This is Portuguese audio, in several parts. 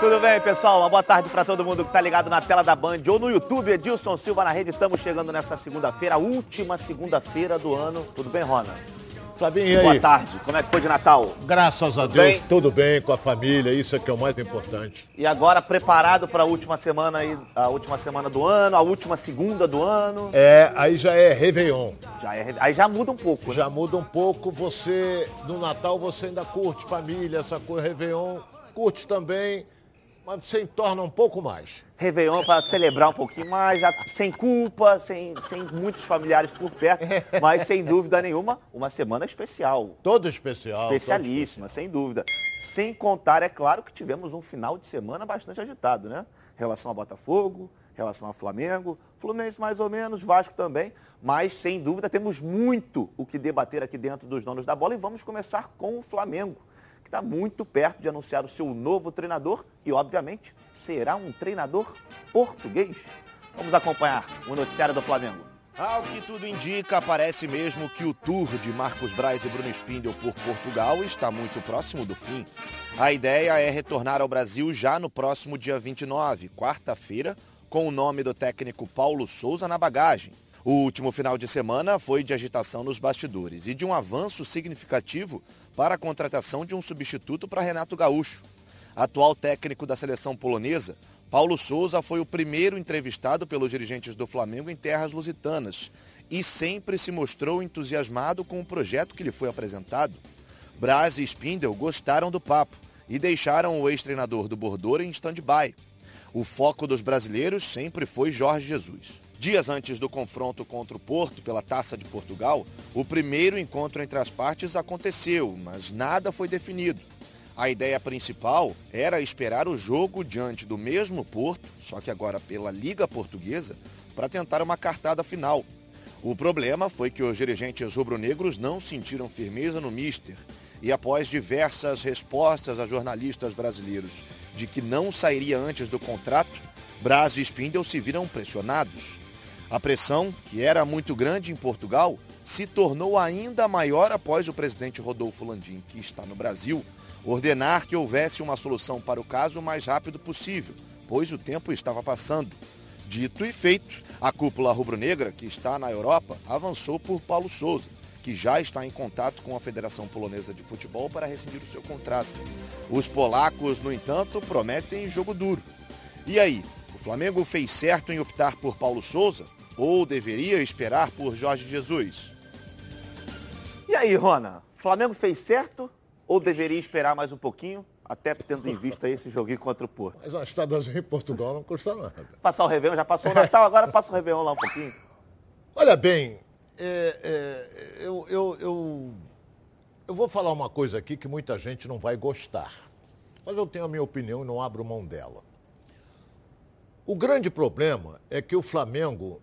Tudo bem, pessoal? Uma boa tarde para todo mundo que está ligado na tela da Band ou no YouTube. Edilson Silva na rede. Estamos chegando nessa segunda-feira, a última segunda-feira do ano. Tudo bem, Rona? Flavinho, e aí? Boa tarde. Como é que foi de Natal? Graças a Tudo Deus, bem? tudo bem com a família, isso é que é o mais importante. E agora preparado para a última semana aí, a última semana do ano, a última segunda do ano. É, aí já é Réveillon. Já é- aí já muda um pouco, né? Já muda um pouco, você, no Natal você ainda curte família, essa coisa, Réveillon, curte também, mas você entorna um pouco mais. Réveillon para celebrar um pouquinho mais, sem culpa, sem, sem muitos familiares por perto, mas sem dúvida nenhuma, uma semana especial. Todo especial. todo Especialíssima, sem dúvida. Sem contar, é claro, que tivemos um final de semana bastante agitado, né? Em relação ao Botafogo, em relação ao Flamengo, Fluminense mais ou menos, Vasco também. Mas, sem dúvida, temos muito o que debater aqui dentro dos donos da bola e vamos começar com o Flamengo, está muito perto de anunciar o seu novo treinador e, obviamente, será um treinador português. Vamos acompanhar o noticiário do Flamengo. Ao que tudo indica, parece mesmo que o tour de Marcos Braz e Bruno Spindel por Portugal está muito próximo do fim. A ideia é retornar ao Brasil já no próximo dia 29, quarta-feira, com o nome do técnico Paulo Souza na bagagem. O último final de semana foi de agitação nos bastidores e de um avanço significativo para a contratação de um substituto para Renato Gaúcho. Atual técnico da seleção polonesa, Paulo Souza foi o primeiro entrevistado pelos dirigentes do Flamengo em terras lusitanas e sempre se mostrou entusiasmado com o projeto que lhe foi apresentado. Braz e Spindel gostaram do papo e deixaram o ex-treinador do Bordeaux em stand-by. O foco dos brasileiros sempre foi Jorge Jesus. Dias antes do confronto contra o Porto pela Taça de Portugal, o primeiro encontro entre as partes aconteceu, mas nada foi definido. A ideia principal era esperar o jogo diante do mesmo Porto, só que agora pela Liga Portuguesa, para tentar uma cartada final. O problema foi que os dirigentes rubro-negros não sentiram firmeza no Mister e após diversas respostas a jornalistas brasileiros de que não sairia antes do contrato, Braz e Spindel se viram pressionados. A pressão, que era muito grande em Portugal, se tornou ainda maior após o presidente Rodolfo Landim, que está no Brasil, ordenar que houvesse uma solução para o caso o mais rápido possível, pois o tempo estava passando. Dito e feito, a cúpula rubro-negra, que está na Europa, avançou por Paulo Souza, que já está em contato com a Federação Polonesa de Futebol para rescindir o seu contrato. Os polacos, no entanto, prometem jogo duro. E aí, o Flamengo fez certo em optar por Paulo Souza ou deveria esperar por Jorge Jesus? E aí, Rona? Flamengo fez certo ou deveria esperar mais um pouquinho, até tendo em vista esse joguinho contra o Porto? Mas uma estadazinha em Portugal não custa nada. Passar o Réveillon, já passou o Natal, agora passa o Réveillon lá um pouquinho. Olha bem, é, é, eu, eu, eu, eu vou falar uma coisa aqui que muita gente não vai gostar. Mas eu tenho a minha opinião e não abro mão dela. O grande problema é que o Flamengo,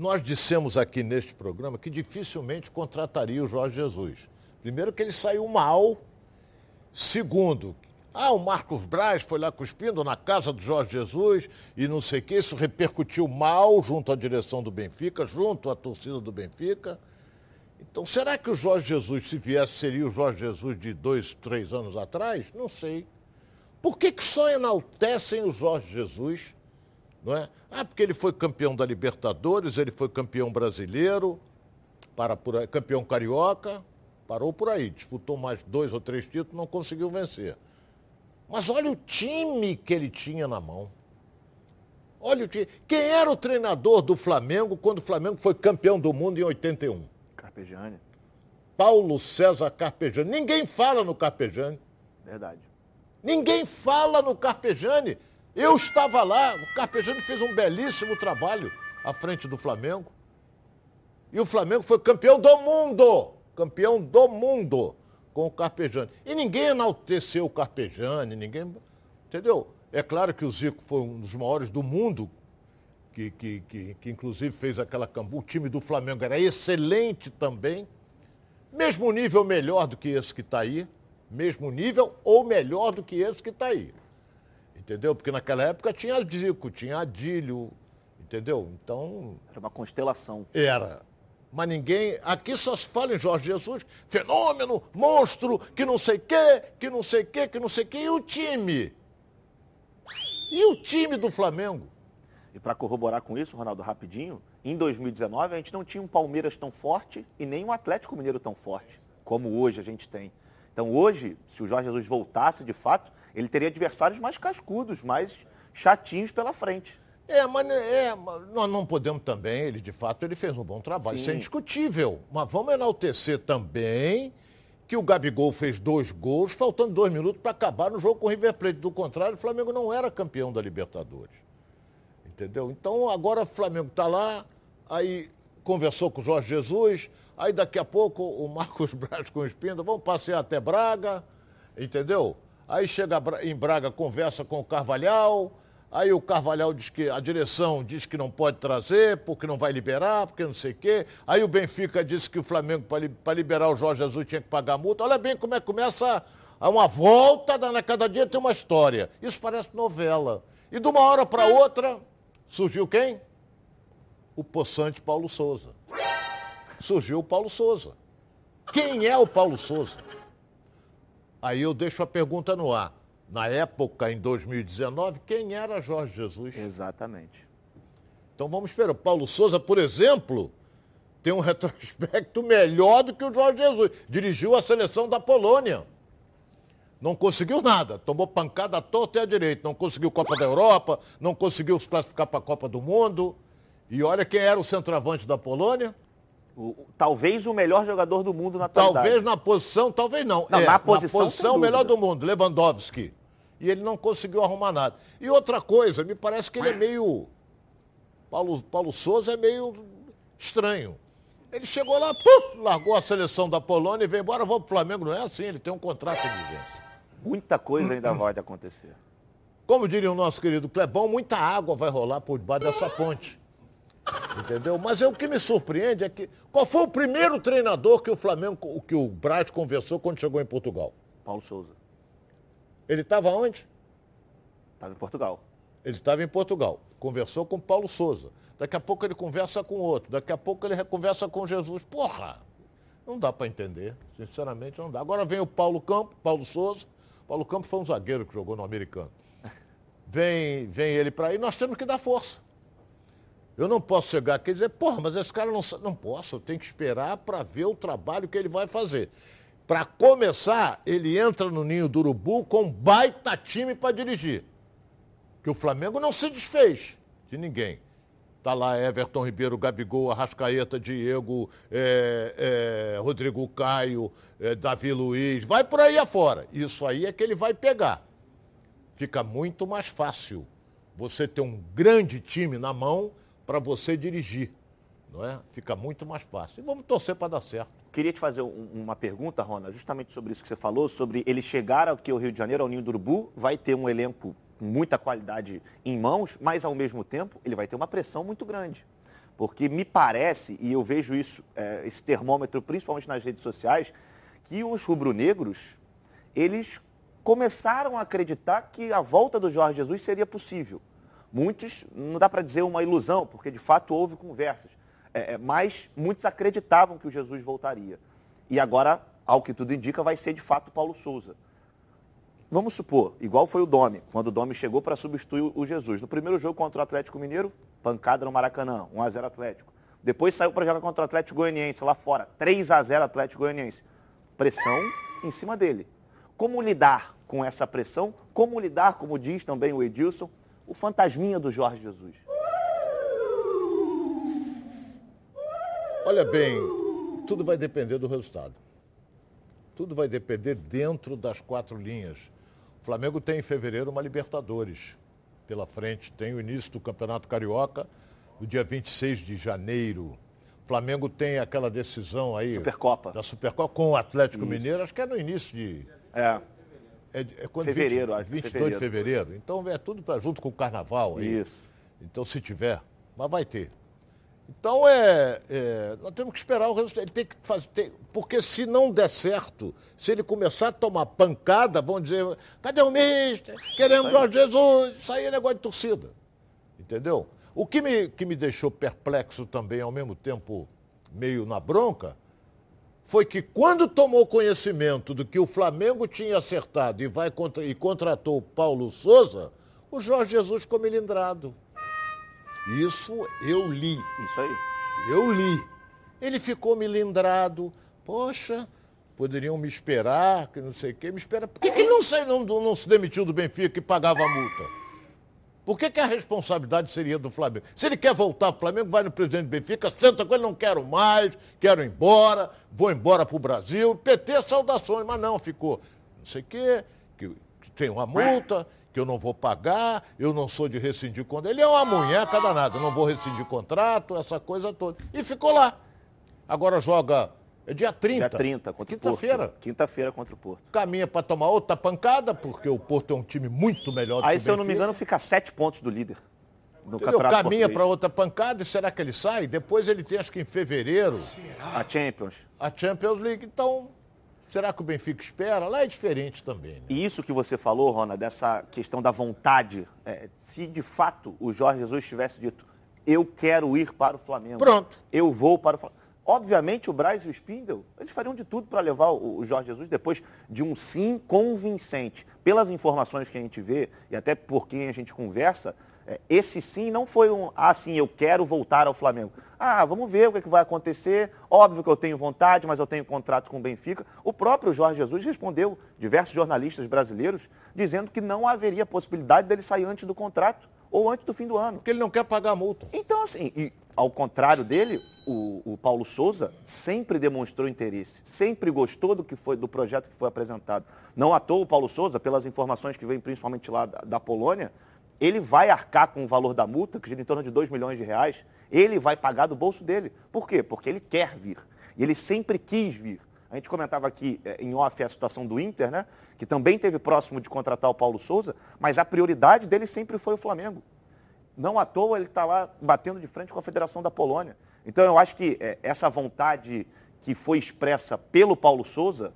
nós dissemos aqui neste programa que dificilmente contrataria o Jorge Jesus. Primeiro que ele saiu mal. Segundo, ah, o Marcos Braz foi lá cuspindo na casa do Jorge Jesus e não sei o que, isso repercutiu mal junto à direção do Benfica, junto à torcida do Benfica. Então, será que o Jorge Jesus, se viesse, seria o Jorge Jesus de dois, três anos atrás? Não sei. Por que, que só enaltecem o Jorge Jesus? Não é? Ah, porque ele foi campeão da Libertadores, ele foi campeão brasileiro, para aí, campeão carioca, parou por aí, disputou mais dois ou três títulos, não conseguiu vencer. Mas olha o time que ele tinha na mão. Olha o time. Quem era o treinador do Flamengo quando o Flamengo foi campeão do mundo em 81? Carpegiani, Paulo César Carpegiani. Ninguém fala no Carpegiani. verdade. Ninguém fala no Carpegiani. Eu estava lá, o Carpegiani fez um belíssimo trabalho à frente do Flamengo. E o Flamengo foi campeão do mundo. Campeão do mundo com o Carpegiani. E ninguém enalteceu o Carpegiani, ninguém. Entendeu? É claro que o Zico foi um dos maiores do mundo, que, que, que, que inclusive fez aquela cambu. O time do Flamengo era excelente também. Mesmo nível melhor do que esse que está aí. Mesmo nível ou melhor do que esse que está aí. Entendeu? Porque naquela época tinha Zico, tinha Adílio, entendeu? Então, Era uma constelação. era. Mas ninguém. Aqui só se fala em Jorge Jesus, fenômeno, monstro, que não sei o quê, que não sei o quê, que não sei o quê. E o time? E o time do Flamengo? E para corroborar com isso, Ronaldo, rapidinho, em 2019 a gente não tinha um Palmeiras tão forte e nem um Atlético Mineiro tão forte como hoje a gente tem. Então hoje, se o Jorge Jesus voltasse de fato, ele teria adversários mais cascudos, mais chatinhos pela frente. É, mas é, nós não podemos também, ele de fato ele fez um bom trabalho, Sim. isso é indiscutível. Mas vamos enaltecer também que o Gabigol fez dois gols, faltando dois minutos para acabar no jogo com o River Plate. Do contrário, o Flamengo não era campeão da Libertadores. Entendeu? Então agora o Flamengo está lá, aí conversou com o Jorge Jesus, aí daqui a pouco o Marcos Braz com o Espinda, vamos passear até Braga, entendeu? Aí chega em Braga, conversa com o Carvalhal, Aí o Carvalhal diz que a direção diz que não pode trazer, porque não vai liberar, porque não sei o quê. Aí o Benfica disse que o Flamengo, para liberar o Jorge Jesus, tinha que pagar multa. Olha bem como é que começa a uma volta, na cada dia tem uma história. Isso parece novela. E de uma hora para outra, surgiu quem? O poçante Paulo Souza. Surgiu o Paulo Souza. Quem é o Paulo Souza? Aí eu deixo a pergunta no ar na época, em 2019, quem era Jorge Jesus. Exatamente. Então vamos esperar. Paulo Souza, por exemplo, tem um retrospecto melhor do que o Jorge Jesus. Dirigiu a seleção da Polônia. Não conseguiu nada. Tomou pancada à torta e à direita. Não conseguiu Copa da Europa, não conseguiu se classificar para a Copa do Mundo. E olha quem era o centroavante da Polônia. O, talvez o melhor jogador do mundo na atualidade. Talvez na posição, talvez não. não é, na posição, na posição melhor do mundo, Lewandowski e ele não conseguiu arrumar nada. E outra coisa, me parece que ele é meio. Paulo, Paulo Souza é meio estranho. Ele chegou lá, puf, largou a seleção da Polônia e veio embora, vou para o Flamengo. Não é assim, ele tem um contrato de vigência. Muita coisa ainda vai acontecer. Como diria o nosso querido Clebão, muita água vai rolar por debaixo dessa ponte. Entendeu? Mas é, o que me surpreende é que. Qual foi o primeiro treinador que o Flamengo, que o Braz conversou quando chegou em Portugal? Paulo Souza. Ele estava onde? Estava em Portugal. Ele estava em Portugal. Conversou com Paulo Souza. Daqui a pouco ele conversa com outro. Daqui a pouco ele conversa com Jesus. Porra! Não dá para entender. Sinceramente, não dá. Agora vem o Paulo Campos, Paulo Souza. Paulo Campos foi um zagueiro que jogou no americano. Vem, vem ele para aí. Nós temos que dar força. Eu não posso chegar aqui e dizer, porra, mas esse cara não Não posso, eu tenho que esperar para ver o trabalho que ele vai fazer. Para começar, ele entra no ninho do urubu com um baita time para dirigir. Que o Flamengo não se desfez de ninguém. Tá lá Everton Ribeiro, Gabigol, Arrascaeta, Diego, é, é, Rodrigo Caio, é, Davi Luiz. Vai por aí afora. Isso aí é que ele vai pegar. Fica muito mais fácil você ter um grande time na mão para você dirigir. Não é? Fica muito mais fácil. E vamos torcer para dar certo. Queria te fazer um, uma pergunta, Rona, justamente sobre isso que você falou, sobre ele chegar aqui ao Rio de Janeiro, ao Ninho do Urubu, vai ter um elenco com muita qualidade em mãos, mas ao mesmo tempo ele vai ter uma pressão muito grande. Porque me parece, e eu vejo isso, é, esse termômetro, principalmente nas redes sociais, que os rubro-negros, eles começaram a acreditar que a volta do Jorge Jesus seria possível. Muitos, não dá para dizer uma ilusão, porque de fato houve conversas é, é, mas muitos acreditavam que o Jesus voltaria. E agora, ao que tudo indica, vai ser de fato Paulo Souza. Vamos supor, igual foi o Domi, quando o Domi chegou para substituir o Jesus. No primeiro jogo contra o Atlético Mineiro, pancada no Maracanã, 1x0 Atlético. Depois saiu para jogar contra o Atlético Goianiense lá fora, 3x0 Atlético Goianiense. Pressão em cima dele. Como lidar com essa pressão? Como lidar, como diz também o Edilson, o fantasminha do Jorge Jesus? Olha bem, tudo vai depender do resultado. Tudo vai depender dentro das quatro linhas. O Flamengo tem em fevereiro uma Libertadores pela frente. Tem o início do Campeonato Carioca, no dia 26 de janeiro. O Flamengo tem aquela decisão aí. Supercopa. Da Supercopa com o Atlético Isso. Mineiro, acho que é no início de. É. É, é quando fevereiro, 20, acho 22 fevereiro. de fevereiro. Então é tudo pra, junto com o carnaval aí. Isso. Então se tiver, mas vai ter. Então, é, é, nós temos que esperar o resultado. Ele tem que fazer. Tem, porque se não der certo, se ele começar a tomar pancada, vão dizer: cadê o mister? Queremos Jorge Jesus. Isso aí é negócio de torcida. Entendeu? O que me, que me deixou perplexo também, ao mesmo tempo meio na bronca, foi que quando tomou conhecimento do que o Flamengo tinha acertado e, vai contra, e contratou o Paulo Souza, O Jorge Jesus ficou melindrado. Isso eu li. Isso aí. Eu li. Ele ficou melindrado. Poxa, poderiam me esperar, que não sei o quê. Me espera. Por que, que ele não, sei, não, não se demitiu do Benfica e pagava a multa? Por que, que, a responsabilidade seria do Flamengo? Se ele quer voltar para o Flamengo, vai no presidente do Benfica, senta com ele, não quero mais, quero ir embora, vou embora para o Brasil. PT, saudações, mas não, ficou não sei o quê, que, tem uma multa, que eu não vou pagar, eu não sou de rescindir contrato. Ele é uma munheca danada, não vou rescindir contrato, essa coisa toda. E ficou lá. Agora joga é dia 30. Dia 30 contra Quinta o Porto. Quinta-feira. Quinta-feira contra o Porto. Caminha para tomar outra pancada, porque o Porto é um time muito melhor do Aí, que o se eu não me engano, fica sete pontos do líder. No campeonato Caminha para outra pancada e será que ele sai? Depois ele tem, acho que em fevereiro. Será? A Champions. A Champions League. Então, será que o Benfica espera? Lá é diferente também. Né? E isso que você falou, Rona, dessa questão da vontade. É, se de fato o Jorge Jesus tivesse dito, eu quero ir para o Flamengo. Pronto. Eu vou para o Flamengo. Obviamente, o Braz e o Spindle, eles fariam de tudo para levar o, Jorge Jesus depois de um sim convincente. Pelas informações que a gente vê e até por quem a gente conversa, é, esse sim não foi um, ah, sim, eu quero voltar ao Flamengo. Ah, vamos ver o que, é que vai acontecer. Óbvio que eu tenho vontade, mas eu tenho contrato com o Benfica. O próprio Jorge Jesus respondeu, diversos jornalistas brasileiros, dizendo que não haveria possibilidade dele sair antes do contrato ou antes do fim do ano. Porque ele não quer pagar a multa. Então, assim, e, ao contrário dele, o, o, Paulo Souza sempre demonstrou interesse, sempre gostou do que foi do projeto que foi apresentado. Não à toa o Paulo Souza, pelas informações que vem principalmente lá da, da Polônia, ele vai arcar com o valor da multa, que gira em torno de 2 milhões de reais, ele vai pagar do bolso dele. Por quê? Porque ele quer vir. E ele sempre quis vir. A gente comentava aqui eh, em off a situação do Inter, né? Que também teve próximo de contratar o Paulo Souza, mas a prioridade dele sempre foi o Flamengo. Não à toa ele está lá batendo de frente com a Federação da Polônia. Então eu acho que é, essa vontade que foi expressa pelo Paulo Souza,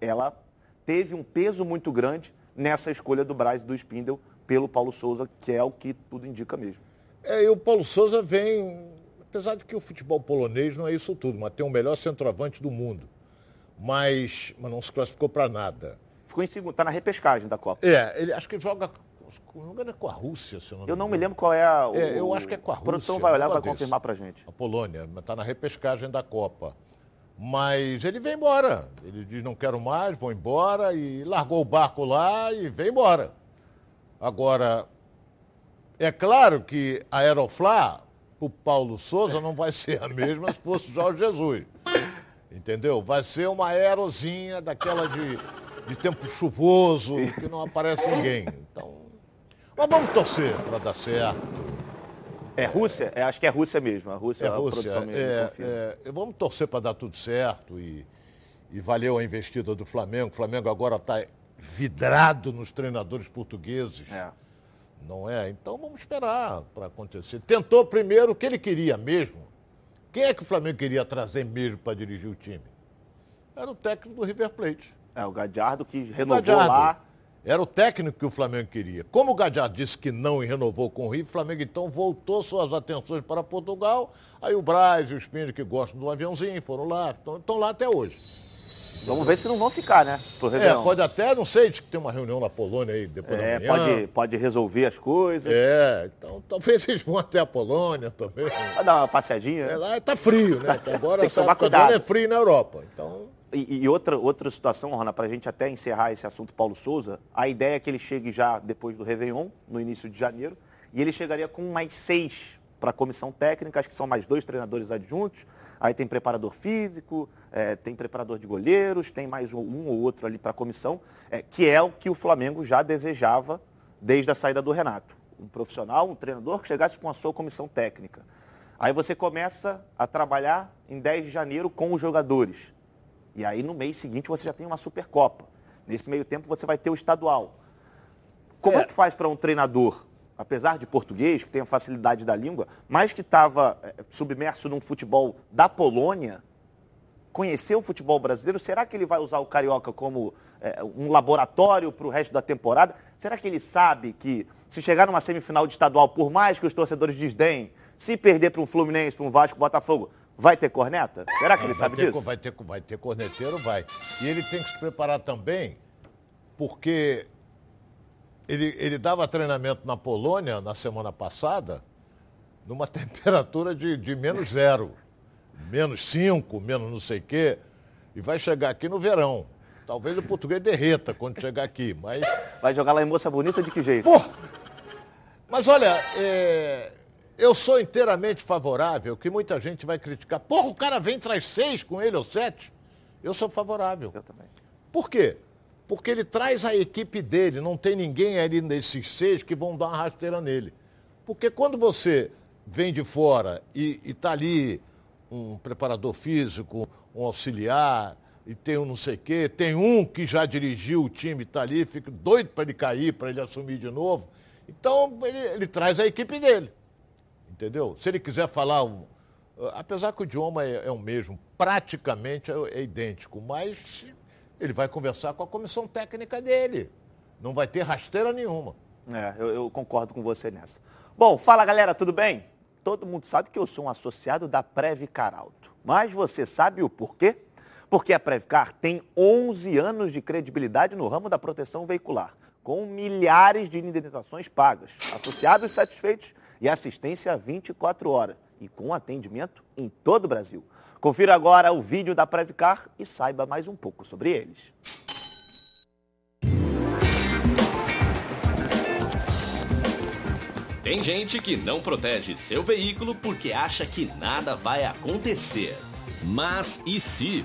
ela teve um peso muito grande nessa escolha do Braz e do Spindle pelo Paulo Souza, que é o que tudo indica mesmo. É, e o Paulo Souza vem, apesar de que o futebol polonês não é isso tudo, mas tem o melhor centroavante do mundo mas, mas não se classificou para nada. Ficou em segundo, está na repescagem da Copa. É, ele acho que joga não é com a Rússia, se eu não Eu não me lembro qual é a. O, é, eu acho que é com a Rússia. A produção vai olhar e vai confirmar para gente. A Polônia, está na repescagem da Copa. Mas ele vem embora. Ele diz: não quero mais, vou embora. E largou o barco lá e vem embora. Agora, é claro que a Aeroflá, para o Paulo Souza, não vai ser a mesma se fosse o Jorge Jesus. Entendeu? Vai ser uma aerozinha daquela de, de tempo chuvoso, que não aparece ninguém. Então, mas vamos torcer para dar certo. É Rússia? É, acho que é Rússia mesmo. A Rússia é, a Rússia. Mesmo, é, é, vamos torcer para dar tudo certo e, e valeu a investida do Flamengo. O Flamengo agora está vidrado nos treinadores portugueses. É. Não é? Então vamos esperar para acontecer. Tentou primeiro o que ele queria mesmo, quem é que o Flamengo queria trazer mesmo para dirigir o time? Era o técnico do River Plate. É, o Gadiardo que renovou Gadiardo. lá. Era o técnico que o Flamengo queria. Como o Gadiardo disse que não e renovou com o River, o Flamengo então voltou suas atenções para Portugal. Aí o Braz e o Espírito, que gostam do aviãozinho, foram lá, estão, estão lá até hoje. Vamos ver se não vão ficar, né? É, pode até, não sei, que tem uma reunião na Polônia aí depois é, da manhã. Pode, pode resolver as coisas. É, então talvez eles vão até a Polônia também. Vai dar uma passeadinha. É, lá tá frio, né? Então, agora essa época é frio na Europa. Então... E, e outra, outra situação, Rona, para a gente até encerrar esse assunto Paulo Souza, a ideia é que ele chegue já depois do Réveillon, no início de janeiro, e ele chegaria com mais seis para a comissão técnica, acho que são mais dois treinadores adjuntos, Aí tem preparador físico, é, tem preparador de goleiros, tem mais um, um ou outro ali para a comissão, é, que é o que o Flamengo já desejava desde a saída do Renato. Um profissional, um treinador que chegasse com a sua comissão técnica. Aí você começa a trabalhar em 10 de janeiro com os jogadores. E aí no mês seguinte você já tem uma Supercopa. Nesse meio tempo você vai ter o estadual. Como é, é que faz para um treinador apesar de português, que tem a facilidade da língua, mas que estava é, submerso num futebol da Polônia, conhecer o futebol brasileiro, será que ele vai usar o Carioca como é, um laboratório para o resto da temporada? Será que ele sabe que se chegar numa semifinal de estadual, por mais que os torcedores desdenhem, se perder para um Fluminense, para um Vasco, Botafogo, vai ter corneta? Será que ele sabe ter, disso? Vai ter, vai ter corneteiro, vai. E ele tem que se preparar também, porque ele, ele dava treinamento na Polônia na semana passada, numa temperatura de, de menos zero, menos cinco, menos não sei o quê, e vai chegar aqui no verão. Talvez o português derreta quando chegar aqui, mas. Vai jogar lá em Moça Bonita de que jeito? Pô! Mas olha, é, eu sou inteiramente favorável, que muita gente vai criticar. Porra, o cara vem traz seis com ele ou sete. Eu sou favorável. Eu também. Por quê? Porque ele traz a equipe dele, não tem ninguém ali nesses seis que vão dar uma rasteira nele. Porque quando você vem de fora e está ali um preparador físico, um auxiliar, e tem um não sei o quê, tem um que já dirigiu o time, está ali, fica doido para ele cair, para ele assumir de novo. Então, ele, ele, traz a equipe dele. Entendeu? Se ele quiser falar, um, apesar que o idioma é, é o mesmo, praticamente é, é idêntico, mas ele vai conversar com a comissão técnica dele. Não vai ter rasteira nenhuma. É, eu, eu concordo com você nessa. Bom, fala galera, tudo bem? Todo mundo sabe que eu sou um associado da Previcar Alto. Mas você sabe o porquê? Porque a Previcar tem 11 anos de credibilidade no ramo da proteção veicular, com milhares de indenizações pagas, associados satisfeitos e assistência 24 horas e com atendimento em todo o Brasil. Confira agora o vídeo da Previcar e saiba mais um pouco sobre eles. Tem gente que não protege seu veículo porque acha que nada vai acontecer. Mas e se?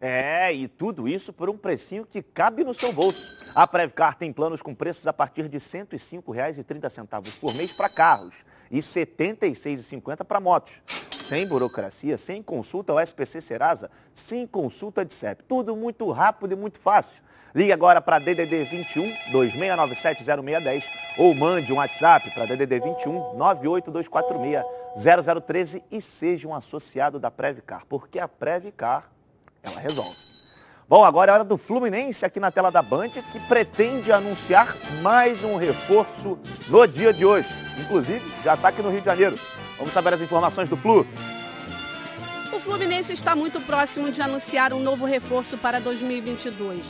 É, e tudo isso por um precinho que cabe no seu bolso. A Prevcar tem planos com preços a partir de R$ 105,30 por mês para carros e R$ 76,50 para motos. Sem burocracia, sem consulta ao SPC Serasa, sem consulta de CEP. Tudo muito rápido e muito fácil. Ligue agora para DDD 21 2697 0610 ou mande um WhatsApp para DDD 21 98246 0013 e seja um associado da Previcar, porque a Previcar ela resolve. Bom, agora é hora do Fluminense aqui na tela da Band, que pretende anunciar mais um reforço no dia de hoje. Inclusive, já está aqui no Rio de Janeiro. Vamos saber as informações do Flu. O Fluminense está muito próximo de anunciar um novo reforço para 2022.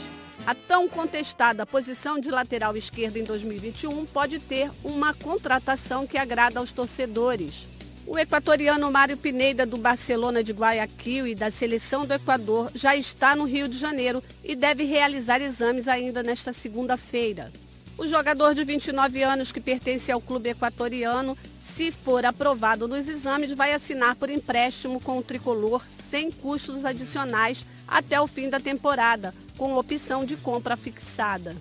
A tão contestada posição de lateral esquerdo em 2021 pode ter uma contratação que agrada aos torcedores. O equatoriano Mário Pineda, do Barcelona de Guayaquil e da seleção do Equador, já está no Rio de Janeiro e deve realizar exames ainda nesta segunda-feira. O jogador de 29 anos, que pertence ao clube equatoriano, se for aprovado nos exames, vai assinar por empréstimo com o tricolor sem custos adicionais até o fim da temporada, com opção de compra fixada.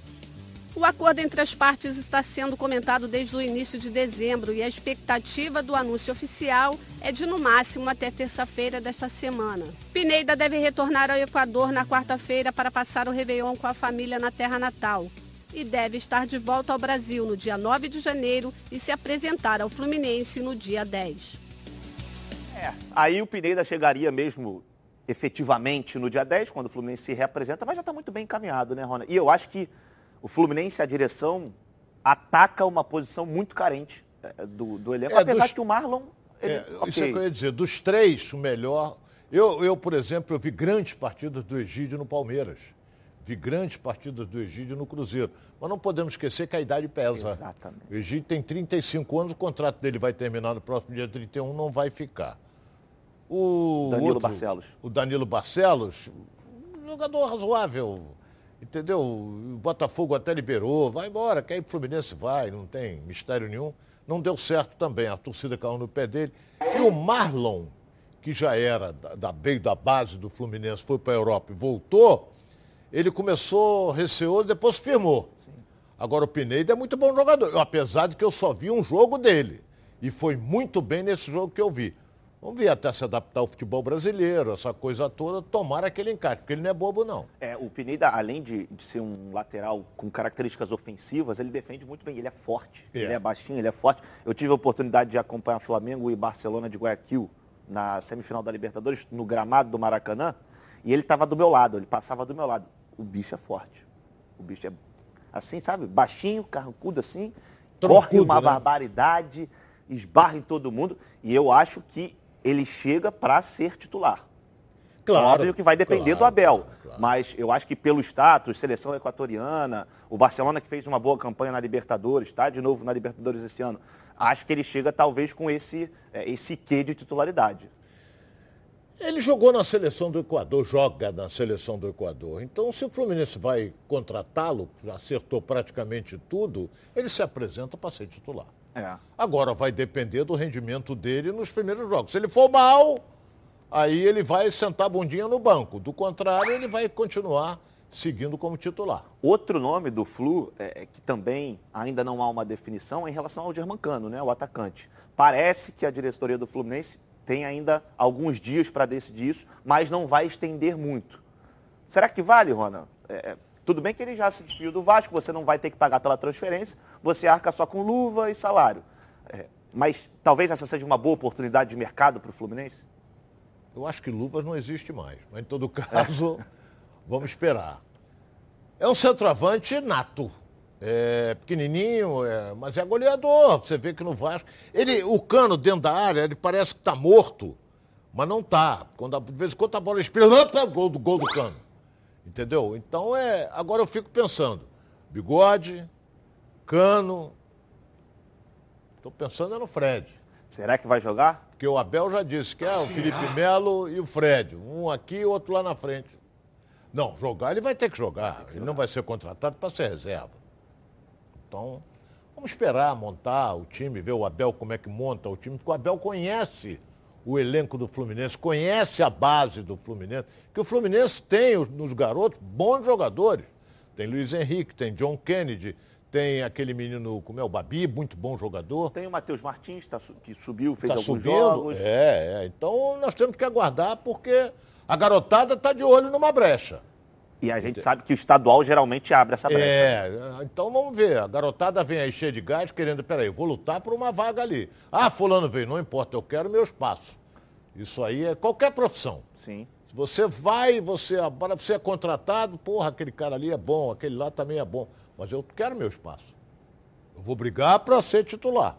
O acordo entre as partes está sendo comentado desde o início de dezembro e a expectativa do anúncio oficial é de no máximo até terça-feira desta semana. Pineida deve retornar ao Equador na quarta-feira para passar o Réveillon com a família na terra natal e deve estar de volta ao Brasil no dia 9 de janeiro e se apresentar ao Fluminense no dia 10. É, aí o Pineda chegaria mesmo efetivamente no dia 10, quando o Fluminense se reapresenta, mas já está muito bem encaminhado, né, Rona? E eu acho que o Fluminense, a direção, ataca uma posição muito carente é, do, do elenco, é, apesar dos... de que o Marlon... Ele... É, okay. Isso é que eu ia dizer, dos três, o melhor... Eu, eu, por exemplo, eu vi grandes partidas do Egídio no Palmeiras. Vi grandes partidas do Egídio no Cruzeiro. Mas não podemos esquecer que a idade pesa. Exatamente. O Egídio tem 35 anos, o contrato dele vai terminar no próximo dia 31, não vai ficar. O Danilo outro, Barcelos. O Danilo Barcelos, jogador razoável Entendeu? O Botafogo até liberou, vai embora, quer ir pro Fluminense, vai, não tem mistério nenhum. Não deu certo também, a torcida caiu no pé dele. E o Marlon, que já era da, veio da base do Fluminense, foi para a Europa e voltou, ele começou receoso, depois firmou. Sim. Agora o Pineda é muito bom jogador, apesar de que eu só vi um jogo dele. E foi muito bem nesse jogo que eu vi. Vamos ver até se adaptar ao futebol brasileiro, essa coisa toda, tomar aquele encaixe, porque ele não é bobo, não. É, o Pineda, além de, de ser um lateral com características ofensivas, ele defende muito bem, ele é forte. É. Ele é baixinho, ele é forte. Eu tive a oportunidade de acompanhar Flamengo e Barcelona de Guayaquil na semifinal da Libertadores, no gramado do Maracanã, e ele estava do meu lado, ele passava do meu lado. O bicho é forte. O bicho é assim, sabe? Baixinho, carrancudo assim, Troncudo, corre uma né? barbaridade, esbarra em todo mundo, e eu acho que ele chega para ser titular. Óbvio que vai depender claro, do Abel. claro, claro. Mas eu acho que pelo status, seleção equatoriana, o Barcelona que fez uma boa campanha na Libertadores, está de novo na Libertadores esse ano, acho que ele chega talvez com esse, eh, esse quê de titularidade. Ele jogou na seleção do Equador, joga na seleção do Equador. Então, se o Fluminense vai contratá-lo, acertou praticamente tudo, ele se apresenta para ser titular. É. Agora vai depender do rendimento dele nos primeiros jogos. Se ele for mal, aí ele vai sentar a bundinha no banco. Do contrário, ele vai continuar seguindo como titular. Outro nome do Flu, é, é que também ainda não há uma definição, é em relação ao Germancano, né, o atacante. Parece que a diretoria do Fluminense tem ainda alguns dias para decidir isso, mas não vai estender muito. Será que vale, Rona? É, é, tudo bem que ele já se despediu do Vasco, você não vai ter que pagar pela transferência, você arca só com luva e salário. É, mas talvez essa seja uma boa oportunidade de mercado para o Fluminense? Eu acho que luvas não existe mais. Mas em todo caso, vamos esperar. É um centroavante nato. É pequenininho, é, mas é goleador. Você vê que no Vasco. Ele, o cano dentro da área, ele parece que está morto, mas não está. Quando, de vez em quando a bola espelhando, gol do gol do cano. Entendeu? Então é. Agora eu fico pensando. Bigode, cano. Estou pensando é no Fred. Será que vai jogar? Porque o Abel já disse que é o Felipe Melo e o Fred. Um aqui e outro lá na frente. Não, jogar ele vai ter que jogar. Ele não vai ser contratado para ser reserva. Então, vamos esperar montar o time, ver o Abel como é que monta o time, porque o Abel conhece o elenco do Fluminense, conhece a base do Fluminense, que o Fluminense tem os- nos garotos bons jogadores. Tem Luiz Henrique, tem John Kennedy, tem aquele menino, como é o Babi, muito bom jogador. Tem o Matheus Martins, tá que subiu, fez Está alguns subindo. jogos. É, é. Então nós temos que aguardar porque a garotada está de olho numa brecha. E a gente sabe que o estadual geralmente abre essa brecha. É, então vamos ver. A garotada vem aí cheia de gás, querendo, peraí, eu vou lutar por uma vaga ali. Ah, fulano veio, não importa, eu quero meu espaço. Isso aí é qualquer profissão. Sim. Se você vai, você você é contratado, porra, aquele cara ali é bom, aquele lá também é bom. Mas eu quero meu espaço. Eu vou brigar para ser titular.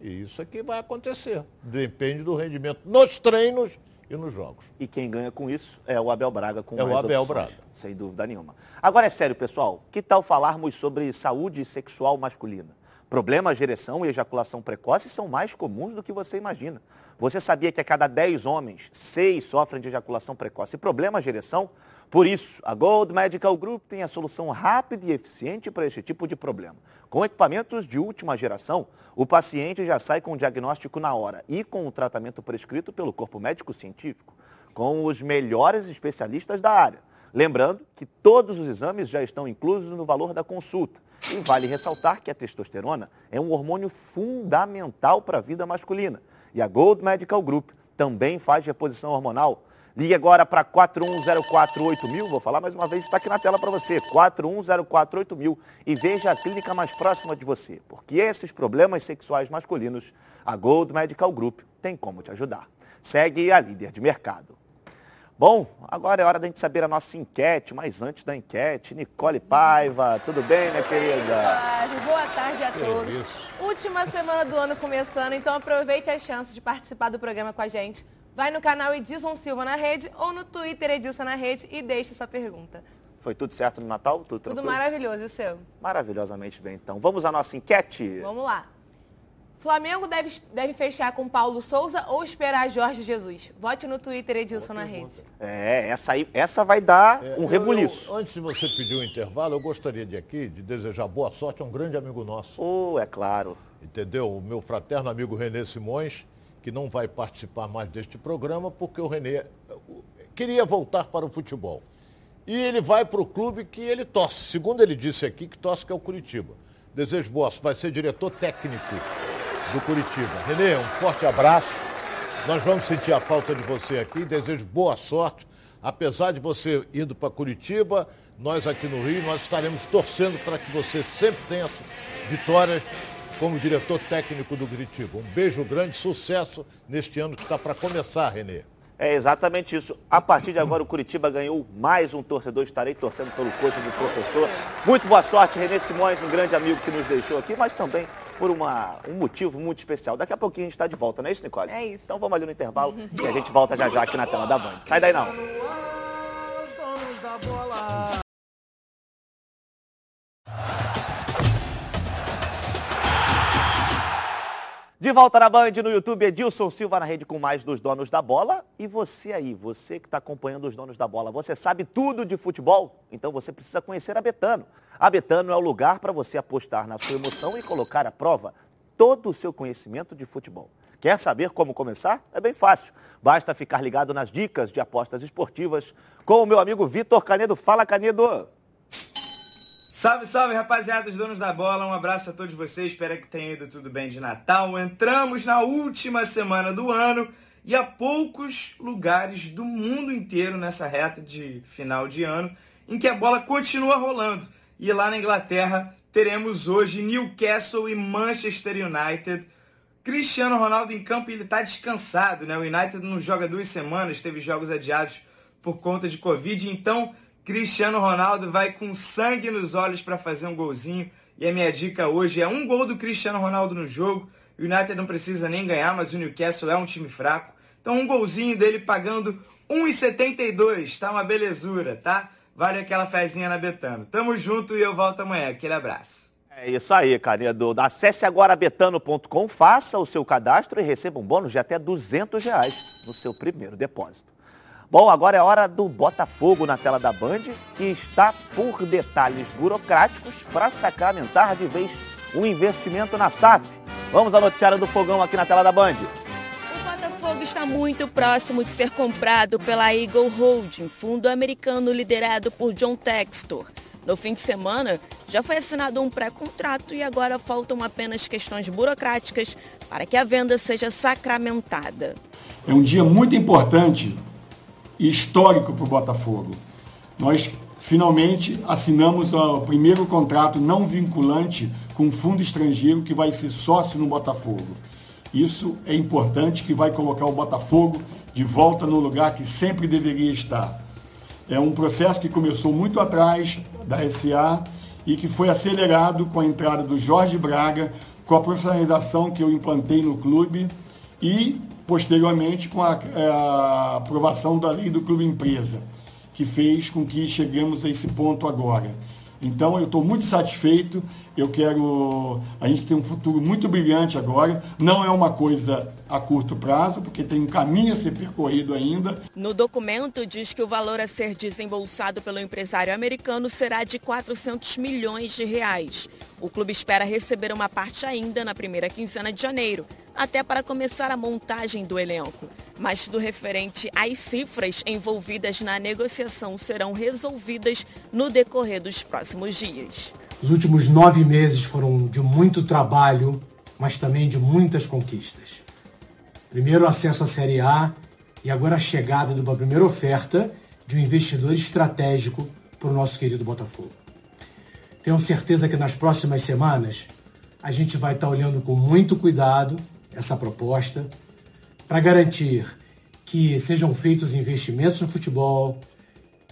E isso aqui vai acontecer. Depende do rendimento nos treinos e nos jogos. E quem ganha com isso é o Abel Braga com É o mais Abel opções, Braga. Sem dúvida nenhuma. Agora é sério, pessoal. Que tal falarmos sobre saúde sexual masculina? Problemas de ereção e ejaculação precoce são mais comuns do que você imagina. Você sabia que a cada 10 homens, 6 sofrem de ejaculação precoce e problemas de ereção? Por isso, a Gold Medical Group tem a solução rápida e eficiente para este tipo de problema. Com equipamentos de última geração, o paciente já sai com o diagnóstico na hora e com o tratamento prescrito pelo corpo médico científico, com os melhores especialistas da área. Lembrando que todos os exames já estão inclusos no valor da consulta. E vale ressaltar que a testosterona é um hormônio fundamental para a vida masculina. E a Gold Medical Group também faz reposição hormonal. Ligue agora para 41048000, vou falar mais uma vez, está aqui na tela para você, 41048000 e veja a clínica mais próxima de você, porque esses problemas sexuais masculinos, a Gold Medical Group tem como te ajudar. Segue a líder de mercado. Bom, agora é hora da gente saber a nossa enquete, mas antes da enquete, Nicole Paiva, tudo bem, minha querida? tarde, boa tarde a Que todos. Última semana do ano começando, então aproveite as chances de participar do programa com a gente. Vai no canal Edilson Silva na rede ou no Twitter Edilson na rede e deixe sua pergunta. Foi tudo certo no Natal? Tudo Tudo tranquilo? maravilhoso, e o seu? Maravilhosamente bem, então. Vamos à nossa enquete? Vamos lá. Flamengo deve, deve fechar com Paulo Souza ou esperar Jorge Jesus? Vote no Twitter Edilson na rede. É, essa aí, essa vai dar É, um rebuliço. eu- antes de você pedir o intervalo, eu gostaria de aqui de desejar boa sorte a um grande amigo nosso. Oh, é claro. entendeu? O meu fraterno amigo Renê Simões, que não vai participar mais deste programa porque o Renê queria voltar para o futebol. E ele vai para o clube que ele torce. Segundo ele disse aqui, que torce que é o Curitiba. Desejo boa, sorte, vai ser diretor técnico do Curitiba. Renê, um forte abraço. Nós vamos sentir a falta de você aqui. Desejo boa sorte. Apesar de você indo para Curitiba, nós aqui no Rio, nós estaremos torcendo para que você sempre tenha vitórias como diretor técnico do Curitiba. Um beijo grande, sucesso neste ano que está para começar, Renê. É exatamente isso. A partir de agora, o Curitiba ganhou mais um torcedor. Estarei torcendo pelo coxo do professor. Muito boa sorte, Renê Simões, um grande amigo que nos deixou aqui, mas também por uma, um motivo muito especial. Daqui a pouquinho a gente está de volta, não é isso, Nicole? É isso. Então vamos ali no intervalo e a gente volta já já aqui na tela da Band. Sai daí não. De volta na Band, no YouTube, Edilson Silva na rede com mais dos donos da bola. E você aí, você que está acompanhando os donos da bola, você sabe tudo de futebol? Então você precisa conhecer a Betano. A Betano é o lugar para você apostar na sua emoção e colocar à prova todo o seu conhecimento de futebol. Quer saber como começar? É bem fácil. Basta ficar ligado nas dicas de apostas esportivas com o meu amigo Vitor Canedo. Fala, Canedo! Salve, salve, rapaziada, os donos da bola. Um abraço a todos vocês. Espero que tenha ido tudo bem de Natal. Entramos na última semana do ano e há poucos lugares do mundo inteiro nessa reta de final de ano em que a bola continua rolando. E lá na Inglaterra teremos hoje Newcastle e Manchester United. Cristiano Ronaldo em campo, ele está descansado, né? O United não joga duas semanas, teve jogos adiados por conta de Covid, então Cristiano Ronaldo vai com sangue nos olhos para fazer um golzinho. E a minha dica hoje é um gol do Cristiano Ronaldo no jogo. O United não precisa nem ganhar, mas o Newcastle é um time fraco. Então um golzinho dele pagando 1,72, tá uma belezura, tá? Vale aquela fezinha na Betano. Tamo junto e eu volto amanhã. Aquele abraço. É isso aí, Canedo. Acesse agora betano.com, faça o seu cadastro e receba um bônus de até 200 reais no seu primeiro depósito. Bom, agora é hora do Botafogo na tela da Band, que está por detalhes burocráticos para sacramentar de vez o um investimento na SAF. Vamos ao noticiário do Fogão aqui na tela da Band. O Botafogo está muito próximo de ser comprado pela Eagle Holding, fundo americano liderado por John Textor. No fim de semana, já foi assinado um pré-contrato e agora faltam apenas questões burocráticas para que a venda seja sacramentada. É um dia muito importante e histórico para o Botafogo. Nós finalmente assinamos o primeiro contrato não vinculante com um fundo estrangeiro que vai ser sócio no Botafogo. Isso é importante que vai colocar o Botafogo de volta no lugar que sempre deveria estar. É um processo que começou muito atrás da SA e que foi acelerado com a entrada do Jorge Braga, com a profissionalização que eu implantei no clube e posteriormente com a, é, a aprovação da lei do clube empresa, que fez com que chegamos a esse ponto agora. Então eu estou muito satisfeito, eu quero. A gente tem um futuro muito brilhante agora. Não é uma coisa a curto prazo, porque tem um caminho a ser percorrido ainda. No documento diz que o valor a ser desembolsado pelo empresário americano será de 400 milhões de reais. O clube espera receber uma parte ainda na primeira quinzena de janeiro, até para começar a montagem do elenco. Mas do referente às cifras envolvidas na negociação serão resolvidas no decorrer dos próximos dias. Os últimos nove meses foram de muito trabalho, mas também de muitas conquistas. Primeiro acesso à Série A e agora a chegada de uma primeira oferta de um investidor estratégico para o nosso querido Botafogo. Tenho certeza que nas próximas semanas a gente vai estar olhando com muito cuidado essa proposta para garantir que sejam feitos investimentos no futebol,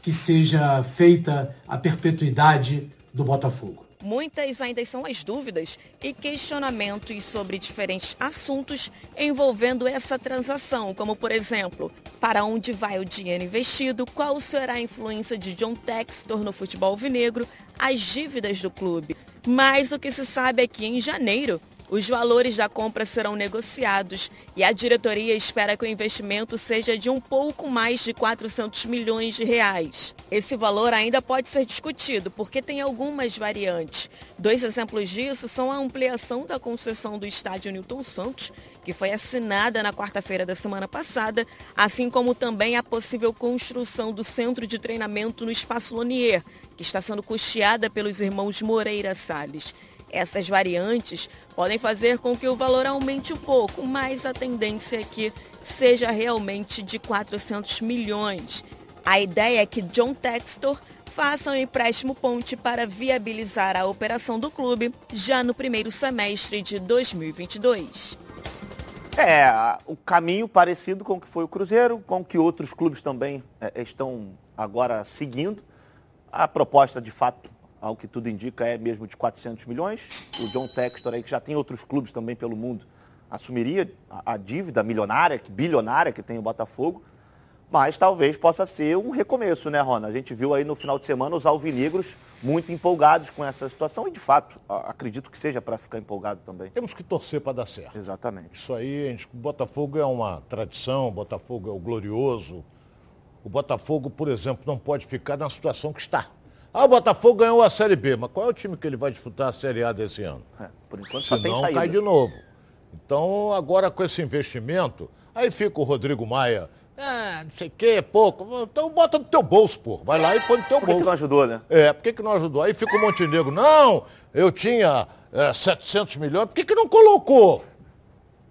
que seja feita a perpetuidade do Botafogo. Muitas ainda são as dúvidas e questionamentos sobre diferentes assuntos envolvendo essa transação, como por exemplo, para onde vai o dinheiro investido, qual será a influência de John Textor no futebol vinegro, as dívidas do clube. Mas o que se sabe é que em janeiro os valores da compra serão negociados e a diretoria espera que o investimento seja de um pouco mais de 400 milhões de reais. Esse valor ainda pode ser discutido porque tem algumas variantes. Dois exemplos disso são a ampliação da concessão do estádio Newton Santos, que foi assinada na quarta-feira da semana passada, assim como também a possível construção do centro de treinamento no Espaço Lonier, que está sendo custeada pelos irmãos Moreira Salles. Essas variantes podem fazer com que o valor aumente um pouco, mas a tendência é que seja realmente de 400 milhões. A ideia é que John Textor faça um empréstimo ponte para viabilizar a operação do clube já no primeiro semestre de 2022. É, o caminho parecido com o que foi o Cruzeiro, com o que outros clubes também é, estão agora seguindo. A proposta, de fato, ao que tudo indica, é mesmo de 400 milhões. O John Textor, aí, que já tem outros clubes também pelo mundo, assumiria a, a dívida milionária, bilionária que tem o Botafogo. Mas talvez possa ser um recomeço, né, Rona? A gente viu aí no final de semana os alvinegros muito empolgados com essa situação e, de fato, acredito que seja para ficar empolgado também. Temos que torcer para dar certo. Exatamente. Isso aí, gente, o Botafogo é uma tradição, o Botafogo é o glorioso. O Botafogo, por exemplo, não pode ficar na situação que está. Ah, o Botafogo ganhou a Série B, mas qual é o time que ele vai disputar a Série A desse ano? É, por enquanto só tem saída. cai de novo. Então, agora com esse investimento, aí fica o Rodrigo Maia ah, não sei o que, pouco. Então bota no teu bolso, pô. Vai lá e põe no teu por bolso. Por que não ajudou, né? É, por que, que não ajudou? Aí fica o Montenegro. Não, eu tinha é, 700 milhões, por que, que não colocou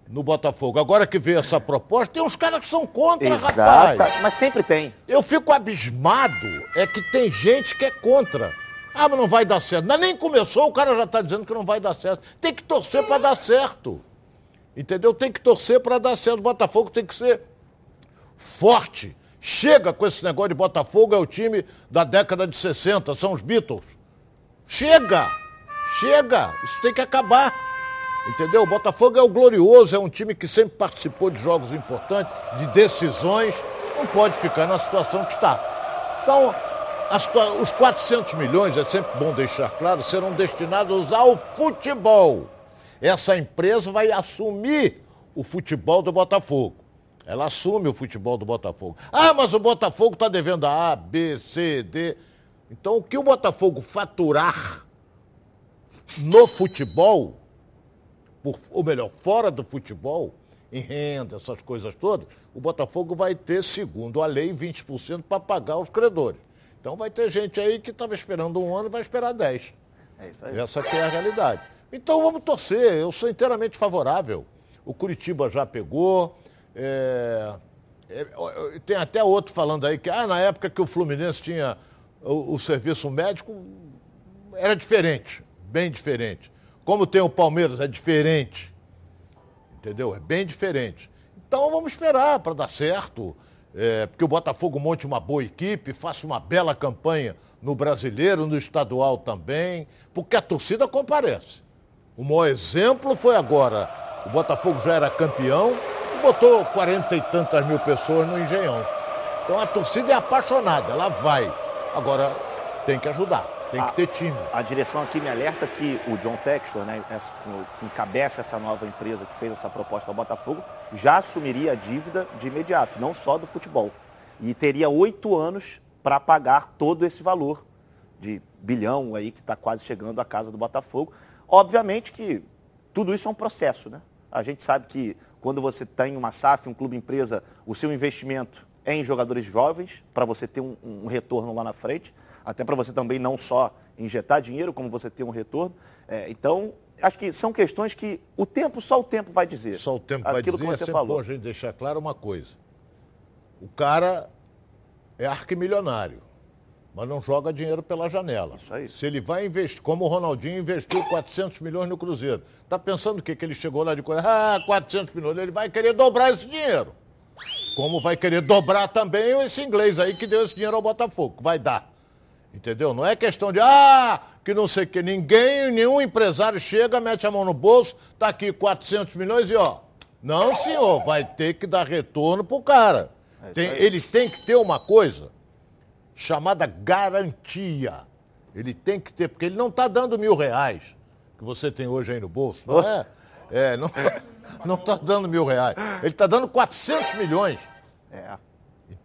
no Botafogo? Agora que veio essa proposta, tem uns caras que são contra, Exato, rapaz. Mas sempre tem. Eu fico abismado, é que tem gente que é contra. Ah, mas não vai dar certo. Não, nem começou, o cara já está dizendo que não vai dar certo. Tem que torcer para dar certo. Entendeu? Tem que torcer para dar certo. O Botafogo tem que ser forte. Chega com esse negócio de Botafogo, é o time da década de 60, são os Beatles. Chega! Chega! Isso tem que acabar. Entendeu? O Botafogo é o glorioso, é um time que sempre participou de jogos importantes, de decisões. Não pode ficar na situação que está. Então, os 400 milhões, é sempre bom deixar claro, serão destinados ao futebol. Essa empresa vai assumir o futebol do Botafogo. Ela assume o futebol do Botafogo. Ah, mas o Botafogo está devendo a A, B, C, D. Então, o que o Botafogo faturar no futebol, por, ou melhor, fora do futebol, em renda, essas coisas todas, o Botafogo vai ter, segundo a lei, 20% para pagar os credores. Então vai ter gente aí que estava esperando um ano e vai esperar 10. É isso aí. Essa é a realidade. Então vamos torcer, eu sou inteiramente favorável. O Curitiba já pegou, é, é, tem até outro falando aí que ah, na época que o Fluminense tinha o, o, serviço médico, era diferente, bem diferente. Como tem o Palmeiras, é diferente. Entendeu? É bem diferente. Então vamos esperar para dar certo. É, porque o Botafogo monte uma boa equipe, faça uma bela campanha no brasileiro, no estadual também, porque a torcida comparece. O maior exemplo foi agora. O Botafogo já era campeão, botou quarenta e tantas mil pessoas no Engenhão. Então a torcida é apaixonada, ela vai. Agora tem que ajudar, tem a, que ter time. A direção aqui me alerta que o John Textor, né, que encabeça essa nova empresa que fez essa proposta ao Botafogo, já assumiria a dívida de imediato, não só do futebol. E teria oito anos para pagar todo esse valor de bilhão aí que está quase chegando à casa do Botafogo. Obviamente que tudo isso é um processo, né? A gente sabe que quando você tem uma SAF, um clube empresa, o seu investimento é em jogadores jovens, para você ter um, um, retorno lá na frente, até para você também não só injetar dinheiro, como você ter um retorno. É, então, acho que são questões que o tempo, só o tempo vai dizer. Só o tempo vai dizer, que você é falou. bom a gente deixar claro uma coisa. O cara é arquimilionário mas não joga dinheiro pela janela. Isso aí. Se ele vai investir, como o Ronaldinho investiu 400 milhões no Cruzeiro, está pensando o quê? Que ele chegou lá de coisa, ah, 400 milhões, ele vai querer dobrar esse dinheiro. Como vai querer dobrar também esse inglês aí que deu esse dinheiro ao Botafogo, vai dar. Entendeu? Não é questão de, ah, que não sei o que, ninguém, nenhum empresário chega, mete a mão no bolso, tá aqui 400 milhões e ó. Não, senhor, vai ter que dar retorno pro cara. É tem, ele tem que ter uma coisa chamada garantia. Ele tem que ter, porque ele não está dando mil reais que você tem hoje aí no bolso. Não é? É, não está dando mil reais. Ele está dando 400 milhões. É.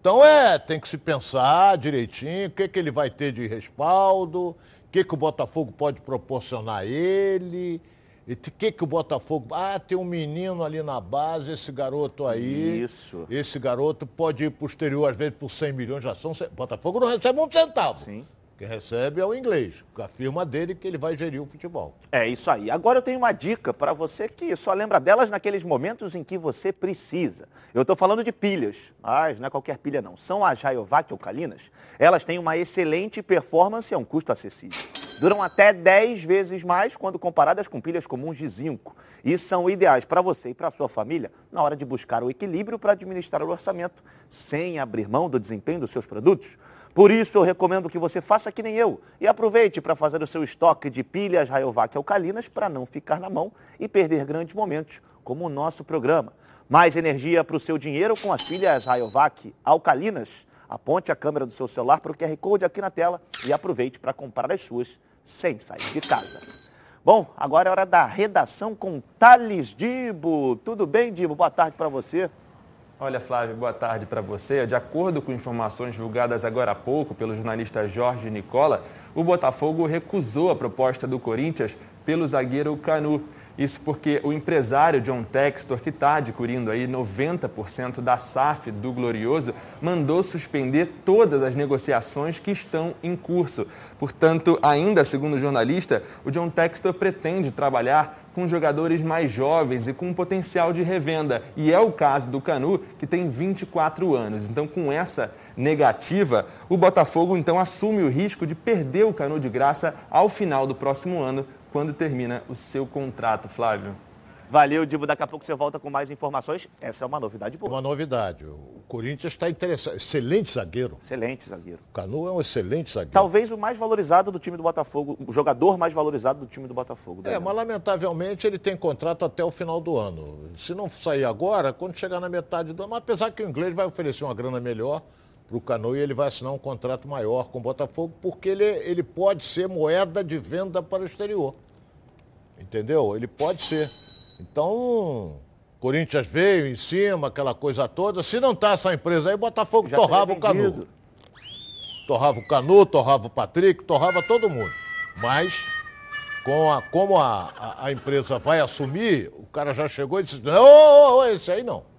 Então é, tem que se pensar direitinho o que, que ele vai ter de respaldo, o que, que o Botafogo pode proporcionar a ele. E o que, que o Botafogo. Ah, tem um menino ali na base, esse garoto aí. Isso. Esse garoto pode ir posterior, às vezes, por 100 milhões, já são. Botafogo não recebe um centavo. Sim. Quem recebe é o inglês, a firma dele que ele vai gerir o futebol. É isso aí. Agora eu tenho uma dica para você que só lembra delas naqueles momentos em que você precisa. Eu estou falando de pilhas, mas não é qualquer pilha não. São as Rayovac alcalinas. Elas têm uma excelente performance a um custo acessível. Duram até 10 vezes mais quando comparadas com pilhas comuns de zinco. E são ideais para você e para sua família na hora de buscar o equilíbrio para administrar o orçamento sem abrir mão do desempenho dos seus produtos. Por isso, eu recomendo que você faça que nem eu e aproveite para fazer o seu estoque de pilhas Rayovac alcalinas para não ficar na mão e perder grandes momentos, como o nosso programa. Mais energia para o seu dinheiro com as pilhas Rayovac alcalinas. Aponte a câmera do seu celular para o QR Code aqui na tela e aproveite para comprar as suas sem sair de casa. Bom, agora é hora da redação com Thales Dibo. Tudo bem, Dibo? Boa tarde para você. Olha, Flávio, boa tarde para você. De acordo com informações divulgadas agora há pouco pelo jornalista Jorge Nicola, o Botafogo recusou a proposta do Corinthians pelo zagueiro Canu. Isso porque o empresário John Textor, que está adquirindo aí 90% da SAF do Glorioso, mandou suspender todas as negociações que estão em curso. Portanto, ainda segundo o jornalista, o John Textor pretende trabalhar com jogadores mais jovens e com potencial de revenda. E é o caso do Canu, que tem 24 anos. Então, com essa negativa, o Botafogo então assume o risco de perder o Canu de graça ao final do próximo ano, quando termina o seu contrato, Flávio. Valeu, Dibo. Daqui a pouco você volta com mais informações. Essa é uma novidade boa. Uma novidade. O Corinthians está interessado. Excelente zagueiro. Excelente zagueiro. O Canu é um excelente zagueiro. Talvez o mais valorizado do time do Botafogo, o jogador mais valorizado do time do Botafogo. É, mas lamentavelmente ele tem contrato até o final do ano. Se não sair agora, quando chegar na metade do ano, apesar que o inglês vai oferecer uma grana melhor para o Canu e ele vai assinar um contrato maior com o Botafogo, porque ele, ele pode ser moeda de venda para o exterior. Entendeu? Ele pode ser. Então, Corinthians veio em cima, aquela coisa toda. Se não tá essa empresa aí, Botafogo Já torrava o Canu. Torrava o Canu, torrava o Patrick, torrava todo mundo. Mas, com a, como a, a, a empresa vai assumir, o cara já chegou e disse, não, esse aí não.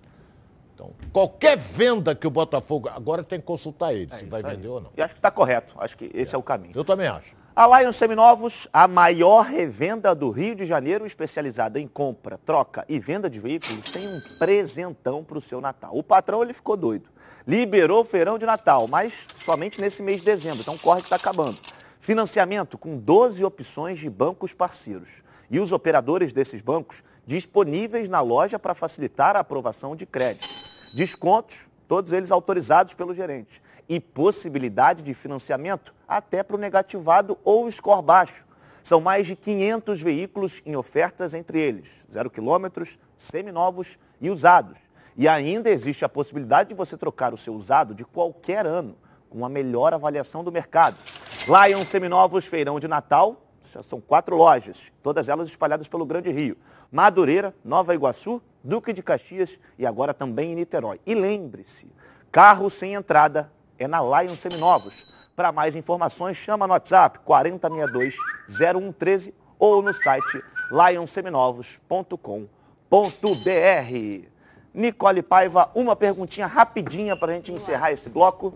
Então, qualquer venda que o Botafogo. Agora tem que consultar ele, é se vai vender ou não. E acho que está correto. Acho que esse é. é o caminho. Eu também acho. A Lion Seminovos, a maior revenda do Rio de Janeiro, especializada em compra, troca e venda de veículos, tem um presentão para o seu Natal. O patrão ele ficou doido. Liberou o feirão de Natal, mas somente nesse mês de dezembro, então corre que está acabando. Financiamento com 12 opções de bancos parceiros. E os operadores desses bancos disponíveis na loja para facilitar a aprovação de crédito. Descontos, todos eles autorizados pelo gerente e possibilidade de financiamento até para o negativado ou score baixo. São mais de 500 veículos em ofertas entre eles, zero quilômetros, seminovos e usados. E ainda existe a possibilidade de você trocar o seu usado de qualquer ano, com a melhor avaliação do mercado. Lion Seminovos Feirão de Natal, são quatro lojas, todas elas espalhadas pelo Grande Rio. Madureira, Nova Iguaçu, Duque de Caxias e agora também em Niterói. E lembre-se, carro sem entrada é na Lion Seminovos. Para mais informações, chama no WhatsApp 4062-0113 ou no site lionseminovos.com.br. Nicole Paiva, uma perguntinha rapidinha para a gente encerrar esse bloco.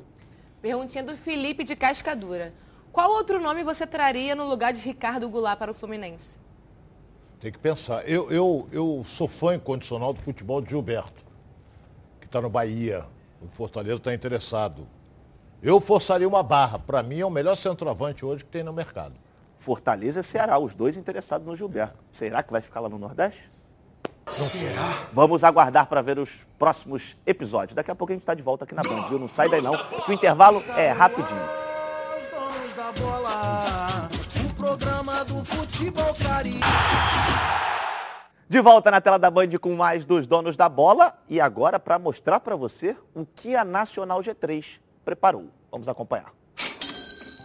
Perguntinha do Felipe de Cascadura. Qual outro nome você traria no lugar de Ricardo Goulart para o Fluminense? Tem que pensar. Eu, eu, eu sou fã incondicional do futebol de Gilberto, que está no Bahia. O Fortaleza está interessado. Eu forçaria uma barra. Para mim é o melhor centroavante hoje que tem no mercado. Fortaleza e Ceará, os dois interessados no Gilberto. Será que vai ficar lá no Nordeste? Não Será? Vamos aguardar para ver os próximos episódios. Daqui a pouco a gente está de volta aqui na Band, viu? Não sai daí não, o intervalo é rapidinho. Bola, o programa do futebol De volta na tela da Band com mais dos donos da bola e agora para mostrar para você o que a Nacional G3 preparou. Vamos acompanhar.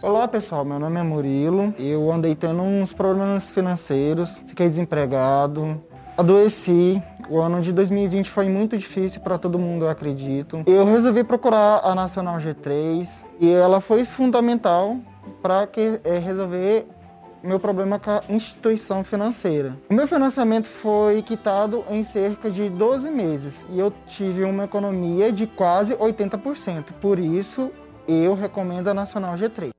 Olá pessoal, meu nome é Murilo. Eu andei tendo uns problemas financeiros, fiquei desempregado, adoeci. O ano de 2020 foi muito difícil para todo mundo, eu acredito. Eu resolvi procurar a Nacional G3 e ela foi fundamental para é, resolver meu problema com a instituição financeira. O meu financiamento foi quitado em cerca de 12 meses e eu tive uma economia de quase 80%. Por isso, eu recomendo a Nacional G3.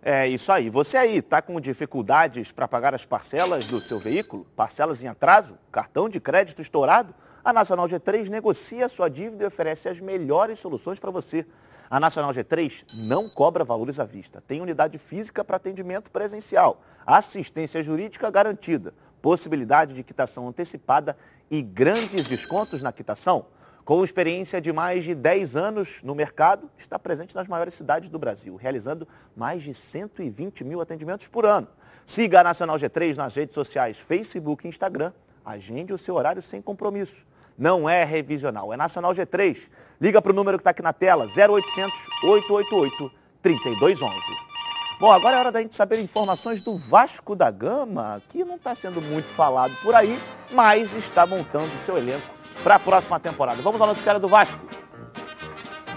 É isso aí. Você aí está com dificuldades para pagar as parcelas do seu veículo? Parcelas em atraso? Cartão de crédito estourado? A Nacional G3 negocia sua dívida e oferece as melhores soluções para você. A Nacional G3 não cobra valores à vista. Tem unidade física para atendimento presencial, assistência jurídica garantida, possibilidade de quitação antecipada e grandes descontos na quitação. Com experiência de mais de 10 anos no mercado, está presente nas maiores cidades do Brasil, realizando mais de 120 mil atendimentos por ano. Siga a Nacional G3 nas redes sociais Facebook e Instagram. Agende o seu horário sem compromisso. Não é revisional, é Nacional G3. Liga para o número que está aqui na tela, 0800 888 3211. Bom, agora é hora da gente saber informações do Vasco da Gama, que não está sendo muito falado por aí, mas está montando seu elenco para a próxima temporada. Vamos ao noticiário do Vasco.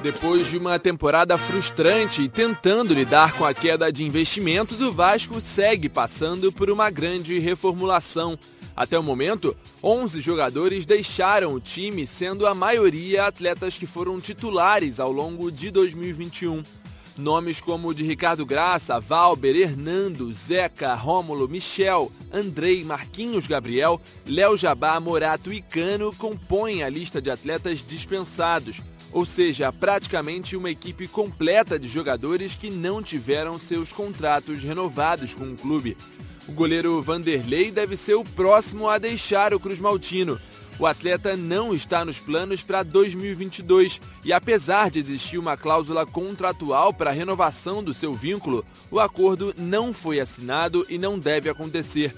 Depois de uma temporada frustrante e tentando lidar com a queda de investimentos, o Vasco segue passando por uma grande reformulação. Até o momento, 11 jogadores deixaram o time, sendo a maioria atletas que foram titulares ao longo de 2021. Nomes como o de Ricardo Graça, Valber, Hernando, Zeca, Rômulo, Michel, Andrei, Marquinhos Gabriel, Léo Jabá, Morato e Cano compõem a lista de atletas dispensados, ou seja, praticamente uma equipe completa de jogadores que não tiveram seus contratos renovados com o clube. O goleiro Vanderlei deve ser o próximo a deixar o Cruz Maltino. O atleta não está nos planos para 2022 e, apesar de existir uma cláusula contratual para a renovação do seu vínculo, o acordo não foi assinado e não deve acontecer.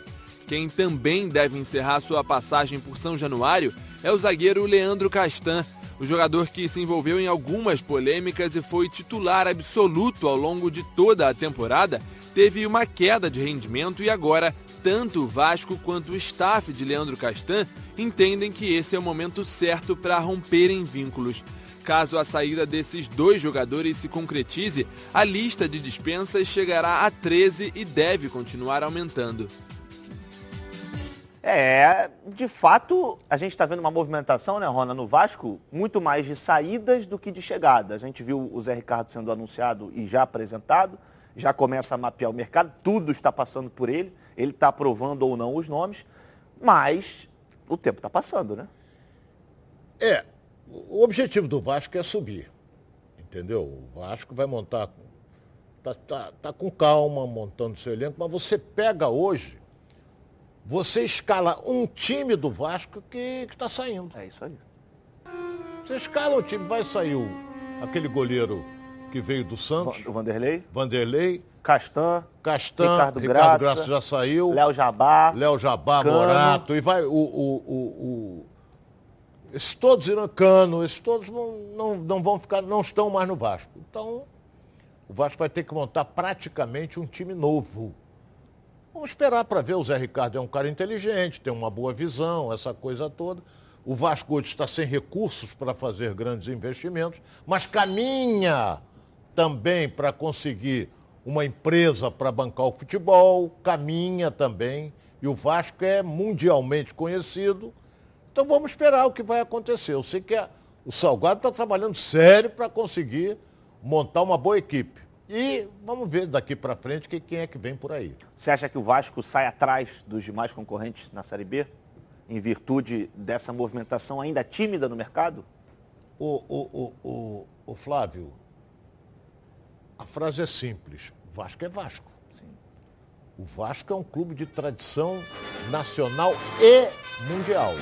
Quem também deve encerrar sua passagem por São Januário é o zagueiro Leandro Castan, o jogador que se envolveu em algumas polêmicas e foi titular absoluto ao longo de toda a temporada, teve uma queda de rendimento e agora tanto o Vasco quanto o staff de Leandro Castan entendem que esse é o momento certo para romperem vínculos. Caso a saída desses dois jogadores se concretize, a lista de dispensas chegará a 13 e deve continuar aumentando. É, de fato, a gente está vendo uma movimentação, né, Rona, no Vasco, muito mais de saídas do que de chegada. A gente viu o Zé Ricardo sendo anunciado e já apresentado, já começa a mapear o mercado, tudo está passando por ele, ele está aprovando ou não os nomes, mas o tempo está passando, né? É, o objetivo do Vasco é subir, entendeu? O Vasco vai montar, tá, tá, tá com calma montando seu elenco, mas você pega hoje você escala um time do Vasco que está saindo. É isso aí. Você escala um time, vai sair o, aquele goleiro que veio do Santos. O Vanderlei. Vanderlei. Castan. Castan. Ricardo, Ricardo Graça, Graça já saiu. Léo Jabá. Léo Jabá, Cano. Morato. E vai o... o, o, o esses todos irão cano, esses todos não, não, não vão ficar, não estão mais no Vasco. Então, o Vasco vai ter que montar praticamente um time novo. Vamos esperar para ver. O Zé Ricardo é um cara inteligente, tem uma boa visão, essa coisa toda. O Vasco hoje está sem recursos para fazer grandes investimentos, mas caminha também para conseguir uma empresa para bancar o futebol, caminha também. E o Vasco é mundialmente conhecido. Então vamos esperar o que vai acontecer. Eu sei que a, o Salgado está trabalhando sério para conseguir montar uma boa equipe. E vamos ver daqui para frente que, quem é que vem por aí. Você acha que o Vasco sai atrás dos demais concorrentes na Série B? Em virtude dessa movimentação ainda tímida no mercado? O, o, o, o, o Flávio, a frase é simples. Vasco é Vasco. Sim. O Vasco é um clube de tradição nacional e mundial.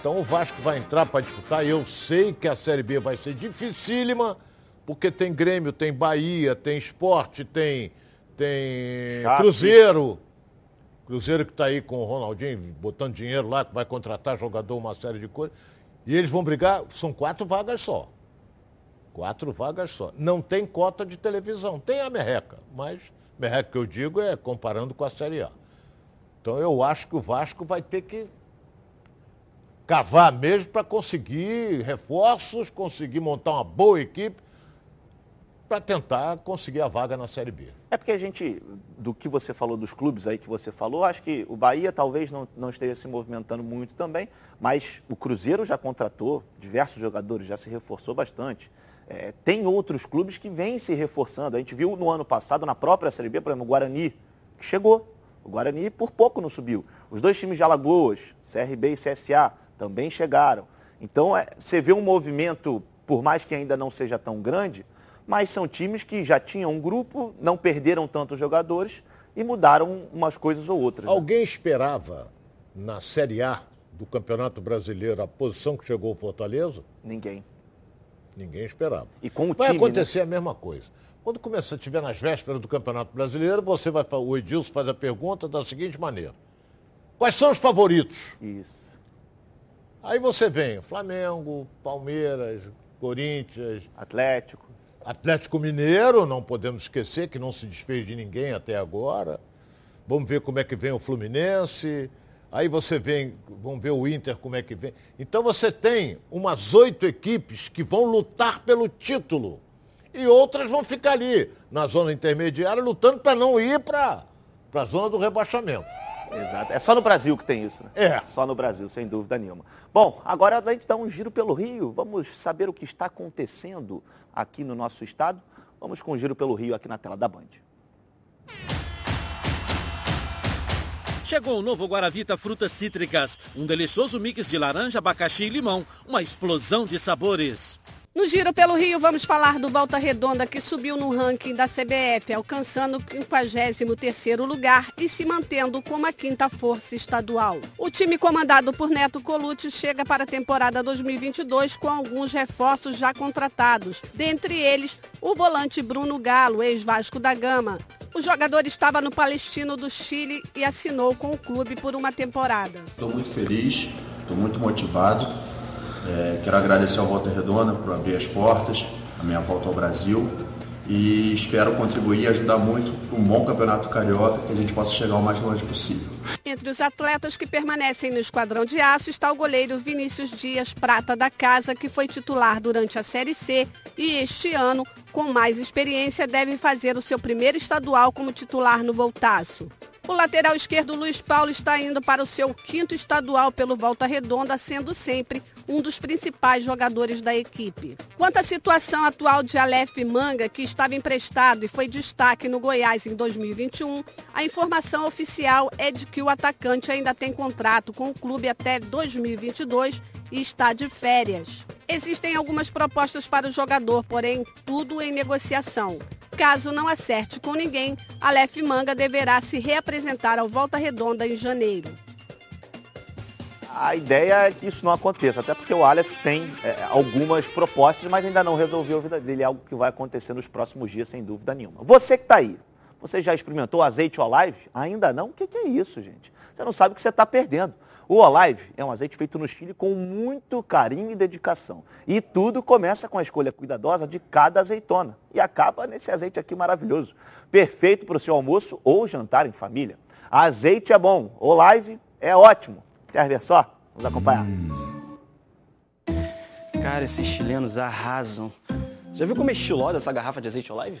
Então o Vasco vai entrar para disputar. Eu sei que a Série B vai ser dificílima, porque tem Grêmio, tem Bahia, tem Esporte, tem, tem. Cruzeiro. Cruzeiro que está aí com o Ronaldinho, botando dinheiro lá, que vai contratar jogador, uma série de coisas. E eles vão brigar, são quatro vagas só. Quatro vagas só. Não tem cota de televisão. Tem a merreca, mas merreca que eu digo é comparando com a Série A. Então eu acho que o Vasco vai ter que cavar mesmo para conseguir reforços, conseguir montar uma boa equipe para tentar conseguir a vaga na Série B. É porque a gente, do que você falou dos clubes aí que você falou, acho que o Bahia talvez não, não esteja se movimentando muito também, mas o Cruzeiro já contratou diversos jogadores, já se reforçou bastante. É, tem outros clubes que vêm se reforçando. A gente viu no ano passado, na própria Série B, por exemplo, o Guarani, que chegou. O Guarani por pouco não subiu. Os dois times de Alagoas, CRB e CSA, também chegaram. Então, é, você vê um movimento, por mais que ainda não seja tão grande, mas são times que já tinham um grupo, não perderam tantos jogadores e mudaram umas coisas ou outras. Né? Alguém esperava na Série A do Campeonato Brasileiro a posição que chegou o Fortaleza? Ninguém. Ninguém esperava. E com o vai time, acontecer né? a mesma coisa. Quando começar, estiver nas vésperas do Campeonato Brasileiro, você vai o Edilson faz a pergunta da seguinte maneira: Quais são os favoritos? Isso. Aí você vem Flamengo, Palmeiras, Corinthians, Atlético. Atlético Mineiro, não podemos esquecer que não se desfez de ninguém até agora. Vamos ver como é que vem o Fluminense. Aí você vem, vamos ver o Inter como é que vem. Então você tem umas oito equipes que vão lutar pelo título. E outras vão ficar ali, na zona intermediária, lutando para não ir para a zona do rebaixamento. Exato. É só no Brasil que tem isso, né? É. Só no Brasil, sem dúvida nenhuma. Bom, agora a gente dá um giro pelo Rio. Vamos saber o que está acontecendo aqui no nosso estado. Vamos com um giro pelo Rio aqui na tela da Band. Chegou o novo Guaravita Frutas Cítricas, um delicioso mix de laranja, abacaxi e limão, uma explosão de sabores. No Giro pelo Rio, vamos falar do Volta Redonda, que subiu no ranking da CBF, alcançando o 53º lugar e se mantendo como a quinta força estadual. O time comandado por Neto Colucci chega para a temporada 2022 com alguns reforços já contratados, dentre eles o volante Bruno Galo, ex-Vasco da Gama. O jogador estava no Palestino do Chile e assinou com o clube por uma temporada. Estou muito feliz, estou muito motivado. É, quero agradecer ao Volta Redonda por abrir as portas, a minha volta ao Brasil e espero contribuir e ajudar muito para um bom campeonato carioca que a gente possa chegar o mais longe possível. Entre os atletas que permanecem no esquadrão de aço está o goleiro Vinícius Dias Prata da Casa, que foi titular durante a Série C e este ano, com mais experiência, deve fazer o seu primeiro estadual como titular no Voltaço. O lateral esquerdo Luiz Paulo está indo para o seu quinto estadual pelo Volta Redonda, sendo sempre um dos principais jogadores da equipe. Quanto à situação atual de Aleph Manga, que estava emprestado e foi destaque no Goiás em 2021, a informação oficial é de que o atacante ainda tem contrato com o clube até 2022 e está de férias. Existem algumas propostas para o jogador, porém tudo em negociação. Caso não acerte com ninguém, Aleph Manga deverá se reapresentar ao Volta Redonda em janeiro. A ideia é que isso não aconteça, até porque o Aleph tem é, algumas propostas, mas ainda não resolveu a vida dele. É algo que vai acontecer nos próximos dias, sem dúvida nenhuma. Você que está aí, você já experimentou azeite Olive? Ainda não? O que, que é isso, gente? Você não sabe o que você está perdendo. O Olive é um azeite feito no Chile com muito carinho e dedicação. E tudo começa com a escolha cuidadosa de cada azeitona. E acaba nesse azeite aqui maravilhoso. Perfeito para o seu almoço ou jantar em família. Azeite é bom, Olive é ótimo. Quer ver só? Vamos acompanhar. Cara, esses chilenos arrasam. Já viu como é estilosa essa garrafa de azeite Olive?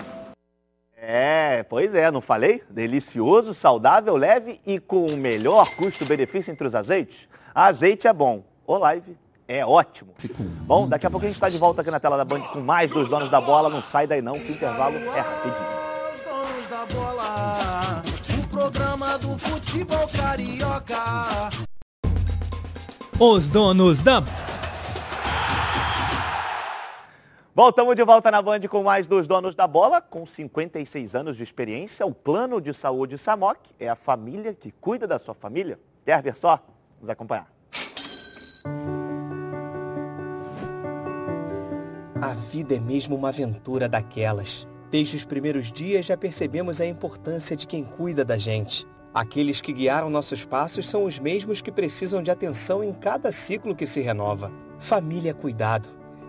É, pois é, não falei? Delicioso, saudável, leve e com o melhor custo-benefício entre os azeites. Azeite é bom, Olive é ótimo. Bom, daqui a pouco a gente está de volta aqui na tela da Band com mais dos donos da bola. Não sai daí não, que o intervalo é rapidinho. Donos da bola, o programa do futebol carioca. Os donos da Bom, estamos de volta na Band com mais dos donos da bola. Com 56 anos de experiência, o plano de saúde Samok é a família que cuida da sua família. Quer ver só? Vamos acompanhar. A vida é mesmo uma aventura daquelas. Desde os primeiros dias já percebemos a importância de quem cuida da gente. Aqueles que guiaram nossos passos são os mesmos que precisam de atenção em cada ciclo que se renova. Família é cuidado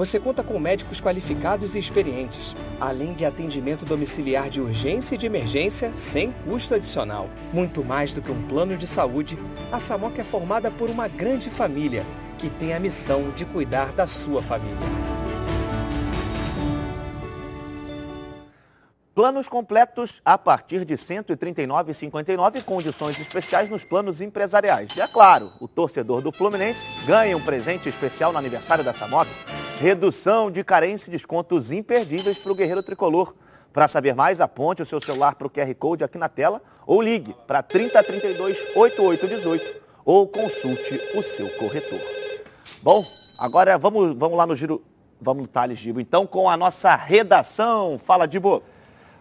você conta com médicos qualificados e experientes, além de atendimento domiciliar de urgência e de emergência sem custo adicional. Muito mais do que um plano de saúde, a Samok é formada por uma grande família que tem a missão de cuidar da sua família. Planos completos a partir de R$ 139,59 e condições especiais nos planos empresariais. E é claro, o torcedor do Fluminense ganha um presente especial no aniversário da Samok. Redução de carência e descontos imperdíveis para o Guerreiro Tricolor. Para saber mais, aponte o seu celular para o QR Code aqui na tela ou ligue para 3032 8818 ou consulte o seu corretor. Bom, agora vamos, vamos lá no giro, vamos no Thales Dibo, então com a nossa redação. Fala, Dibo.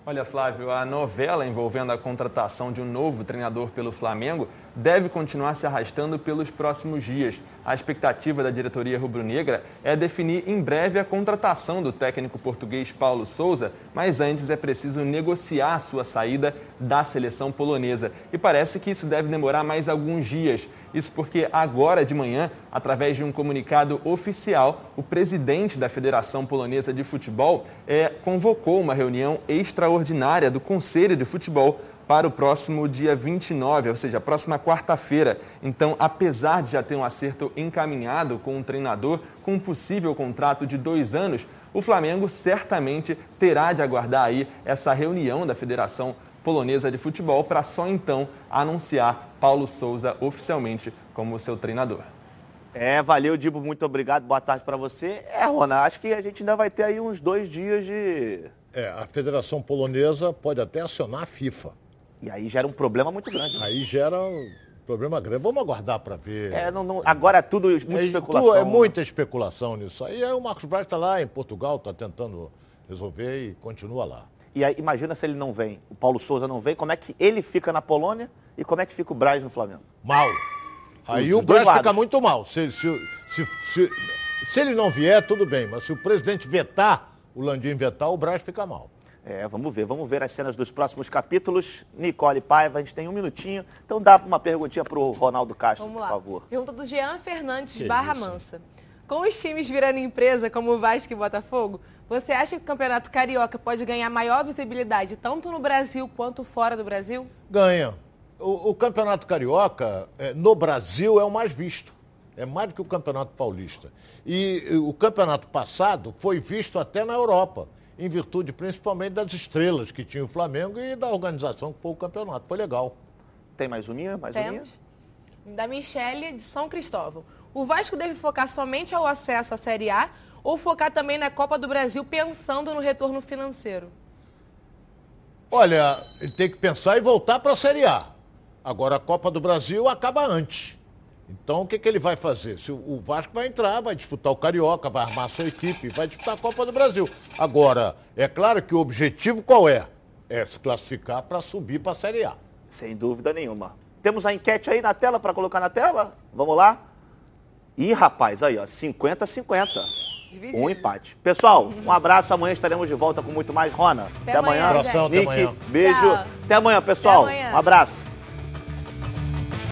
Olha, Flávio, a novela envolvendo a contratação de um novo treinador pelo Flamengo deve continuar se arrastando pelos próximos dias. A expectativa da diretoria rubro-negra é definir em breve a contratação do técnico português Paulo Souza, mas antes é preciso negociar a sua saída da seleção polonesa. E parece que isso deve demorar mais alguns dias. Isso porque agora de manhã, através de um comunicado oficial, o presidente da Federação Polonesa de Futebol é, convocou uma reunião extraordinária do Conselho de Futebol para o próximo dia 29, ou seja, a próxima quarta-feira. Então, apesar de já ter um acerto encaminhado com um treinador com um possível contrato de dois anos, o Flamengo certamente terá de aguardar aí essa reunião da Federação Polonesa de Futebol para só então anunciar Paulo Souza oficialmente como seu treinador. É, valeu, Dibo, muito obrigado, boa tarde para você. É, Rona, acho que a gente ainda vai ter aí uns dois dias de... É, a Federação Polonesa pode até acionar a FIFA. E aí gera um problema muito grande. Né? Aí gera um problema grande. Vamos aguardar para ver. É, não, não, agora é tudo muita é, especulação. é muita especulação nisso aí. Aí o Marcos Braz está lá em Portugal, está tentando resolver e continua lá. E aí, imagina se ele não vem, o Paulo Souza não vem, como é que ele fica na Polônia e como é que fica o Braz no Flamengo? Mal. Aí o Braz fica muito mal. Se, se, se, se, se ele não vier, tudo bem, mas se o presidente vetar, o Landim vetar, o Braz fica mal. É, vamos ver, vamos ver as cenas dos próximos capítulos. Nicole Paiva, a gente tem um minutinho, então dá uma perguntinha para o Ronaldo Castro, vamos por lá. favor. Pergunta do Jean Fernandes, que Barra isso? Mansa. Com os times virando empresa, como o Vasco e Botafogo, você acha que o Campeonato Carioca pode ganhar maior visibilidade, tanto no Brasil quanto fora do Brasil? Ganha. O, o Campeonato Carioca, é, no Brasil, é o mais visto. É mais do que o Campeonato Paulista. E, e o campeonato passado foi visto até na Europa em virtude principalmente das estrelas que tinha o Flamengo e da organização que foi o campeonato. Foi legal. Tem mais uma? Mais Temos. uma? Da Michele, de São Cristóvão. O Vasco deve focar somente ao acesso à Série A ou focar também na Copa do Brasil pensando no retorno financeiro? Olha, ele tem que pensar e voltar para a Série A. Agora a Copa do Brasil acaba antes. Então, o que, que ele vai fazer? Se o Vasco vai entrar, vai disputar o Carioca, vai armar a sua equipe, vai disputar a Copa do Brasil. Agora, é claro que o objetivo qual é? É se classificar para subir para a Série A. Sem dúvida nenhuma. Temos a enquete aí na tela para colocar na tela? Vamos lá? Ih, rapaz, aí, ó, 50-50. Um empate. Pessoal, um abraço. Amanhã estaremos de volta com muito mais. Rona, até, até amanhã. amanhã. Nick, até amanhã. beijo. Tchau. Até amanhã, pessoal. Até amanhã. Um abraço.